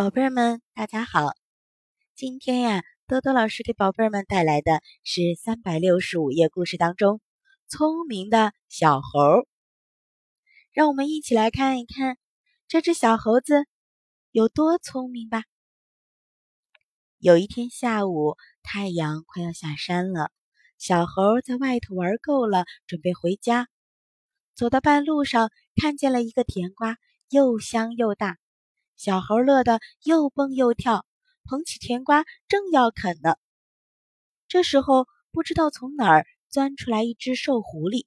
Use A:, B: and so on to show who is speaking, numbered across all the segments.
A: 宝贝儿们，大家好！今天呀，多多老师给宝贝儿们带来的是三百六十五页故事当中聪明的小猴。让我们一起来看一看这只小猴子有多聪明吧。有一天下午，太阳快要下山了，小猴在外头玩够了，准备回家。走到半路上，看见了一个甜瓜，又香又大。小猴乐得又蹦又跳，捧起甜瓜正要啃呢。这时候，不知道从哪儿钻出来一只瘦狐狸。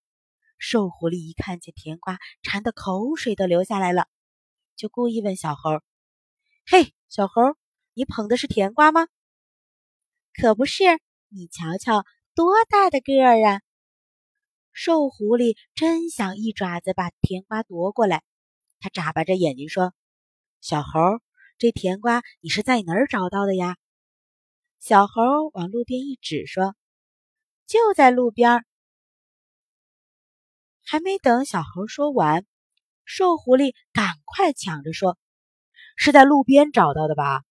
A: 瘦狐狸一看见甜瓜，馋得口水都流下来了，就故意问小猴：“嘿，小猴，你捧的是甜瓜吗？”“可不是，你瞧瞧，多大的个儿啊！”瘦狐狸真想一爪子把甜瓜夺过来，他眨巴着眼睛说。小猴，这甜瓜你是在哪儿找到的呀？小猴往路边一指，说：“就在路边。”还没等小猴说完，瘦狐狸赶快抢着说：“是在路边找到的吧？”“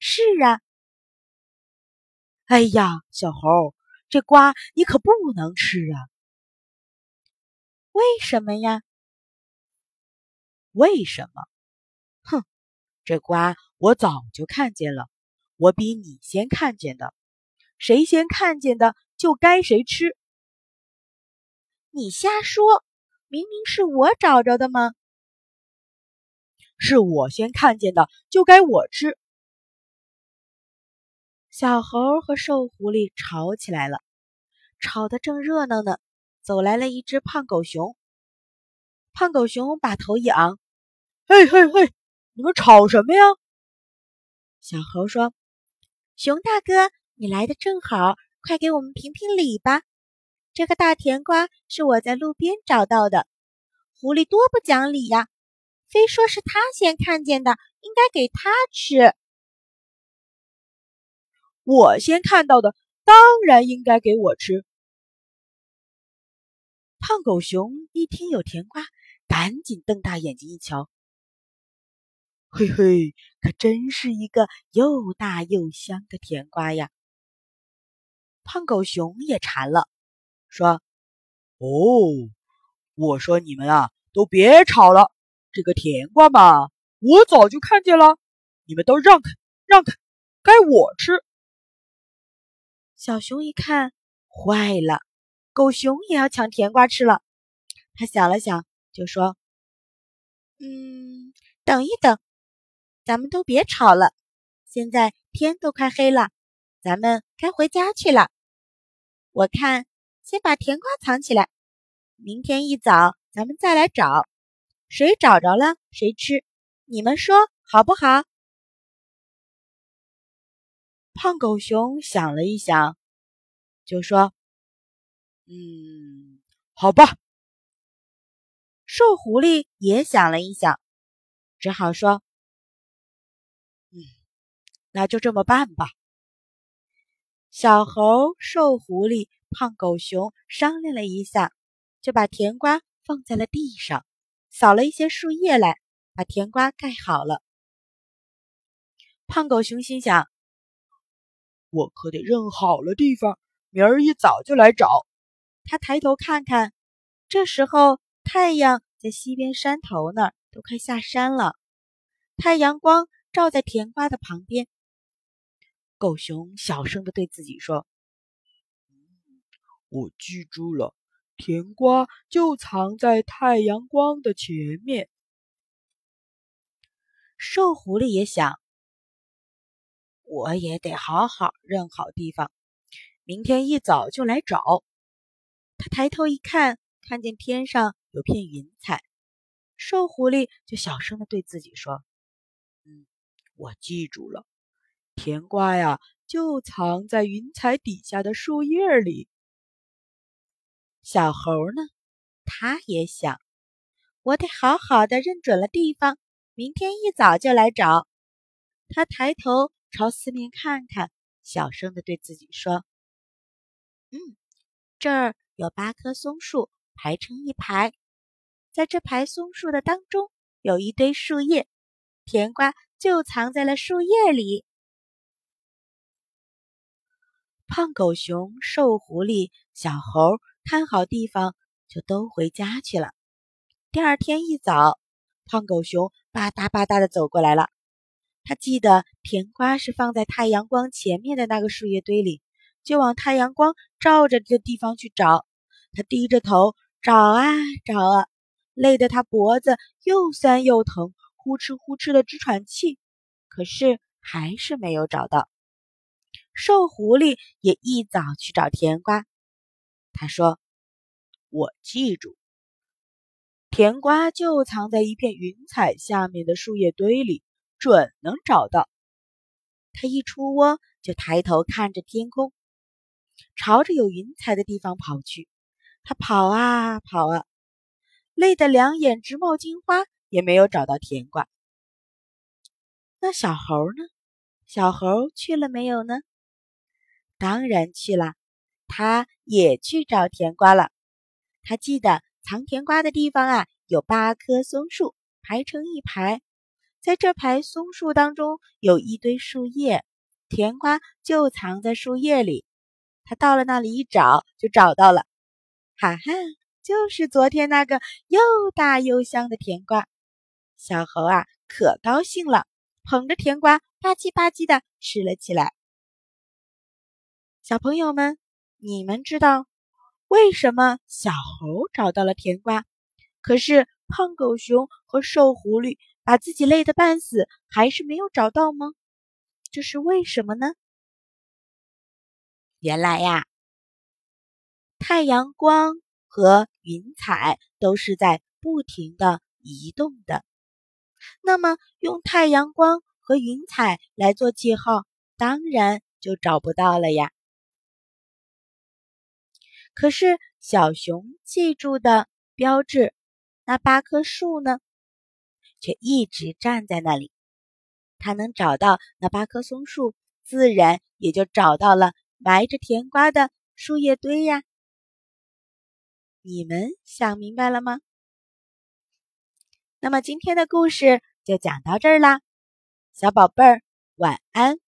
A: 是啊。”“哎呀，小猴，这瓜你可不能吃啊！”“为什么呀？”“为什么？”哼，这瓜我早就看见了，我比你先看见的，谁先看见的就该谁吃。你瞎说，明明是我找着的吗？是我先看见的，就该我吃。小猴和瘦狐狸吵起来了，吵得正热闹呢，走来了一只胖狗熊。胖狗熊把头一昂，嘿嘿嘿！你们吵什么呀？小猴说：“熊大哥，你来的正好，快给我们评评理吧。这个大甜瓜是我在路边找到的，狐狸多不讲理呀，非说是他先看见的，应该给他吃。我先看到的，当然应该给我吃。”胖狗熊一听有甜瓜，赶紧瞪大眼睛一瞧。嘿嘿，可真是一个又大又香的甜瓜呀！胖狗熊也馋了，说：“
B: 哦，我说你们啊，都别吵了，这个甜瓜嘛，我早就看见了，你们都让开，让开，该我吃。”
A: 小熊一看，坏了，狗熊也要抢甜瓜吃了。他想了想，就说：“嗯，等一等。”咱们都别吵了，现在天都快黑了，咱们该回家去了。我看先把甜瓜藏起来，明天一早咱们再来找，谁找着了谁吃，你们说好不好？胖狗熊想了一想，就说：“
B: 嗯，好吧。”
A: 瘦狐狸也想了一想，只好说。那就这么办吧。小猴、瘦狐狸、胖狗熊商量了一下，就把甜瓜放在了地上，扫了一些树叶来，把甜瓜盖好了。胖狗熊心想：“
B: 我可得认好了地方，明儿一早就来找。”
A: 他抬头看看，这时候太阳在西边山头那儿都快下山了，太阳光照在甜瓜的旁边。狗熊小声的对自己说：“
B: 我记住了，甜瓜就藏在太阳光的前面。”
A: 瘦狐狸也想：“我也得好好认好地方，明天一早就来找。”他抬头一看，看见天上有片云彩。瘦狐狸就小声的对自己说：“
B: 嗯，我记住了。”甜瓜呀，就藏在云彩底下的树叶里。
A: 小猴呢，他也想，我得好好的认准了地方，明天一早就来找。他抬头朝四面看看，小声的对自己说：“嗯，这儿有八棵松树排成一排，在这排松树的当中有一堆树叶，甜瓜就藏在了树叶里。胖狗熊、瘦狐狸、小猴看好地方，就都回家去了。第二天一早，胖狗熊吧嗒吧嗒的走过来了。他记得甜瓜是放在太阳光前面的那个树叶堆里，就往太阳光照着的地方去找。他低着头找啊找啊，累得他脖子又酸又疼，呼哧呼哧的直喘气，可是还是没有找到。瘦狐狸也一早去找甜瓜。他说：“
B: 我记住，甜瓜就藏在一片云彩下面的树叶堆里，准能找到。”
A: 他一出窝就抬头看着天空，朝着有云彩的地方跑去。他跑啊跑啊，累得两眼直冒金花，也没有找到甜瓜。那小猴呢？小猴去了没有呢？当然去了，他也去找甜瓜了。他记得藏甜瓜的地方啊，有八棵松树排成一排，在这排松树当中有一堆树叶，甜瓜就藏在树叶里。他到了那里一找，就找到了，哈哈，就是昨天那个又大又香的甜瓜。小猴啊，可高兴了，捧着甜瓜吧唧吧唧的吃了起来。小朋友们，你们知道为什么小猴找到了甜瓜，可是胖狗熊和瘦狐狸把自己累得半死，还是没有找到吗？这是为什么呢？原来呀，太阳光和云彩都是在不停的移动的。那么，用太阳光和云彩来做记号，当然就找不到了呀。可是小熊记住的标志，那八棵树呢，却一直站在那里。它能找到那八棵松树，自然也就找到了埋着甜瓜的树叶堆呀。你们想明白了吗？那么今天的故事就讲到这儿啦，小宝贝儿，晚安。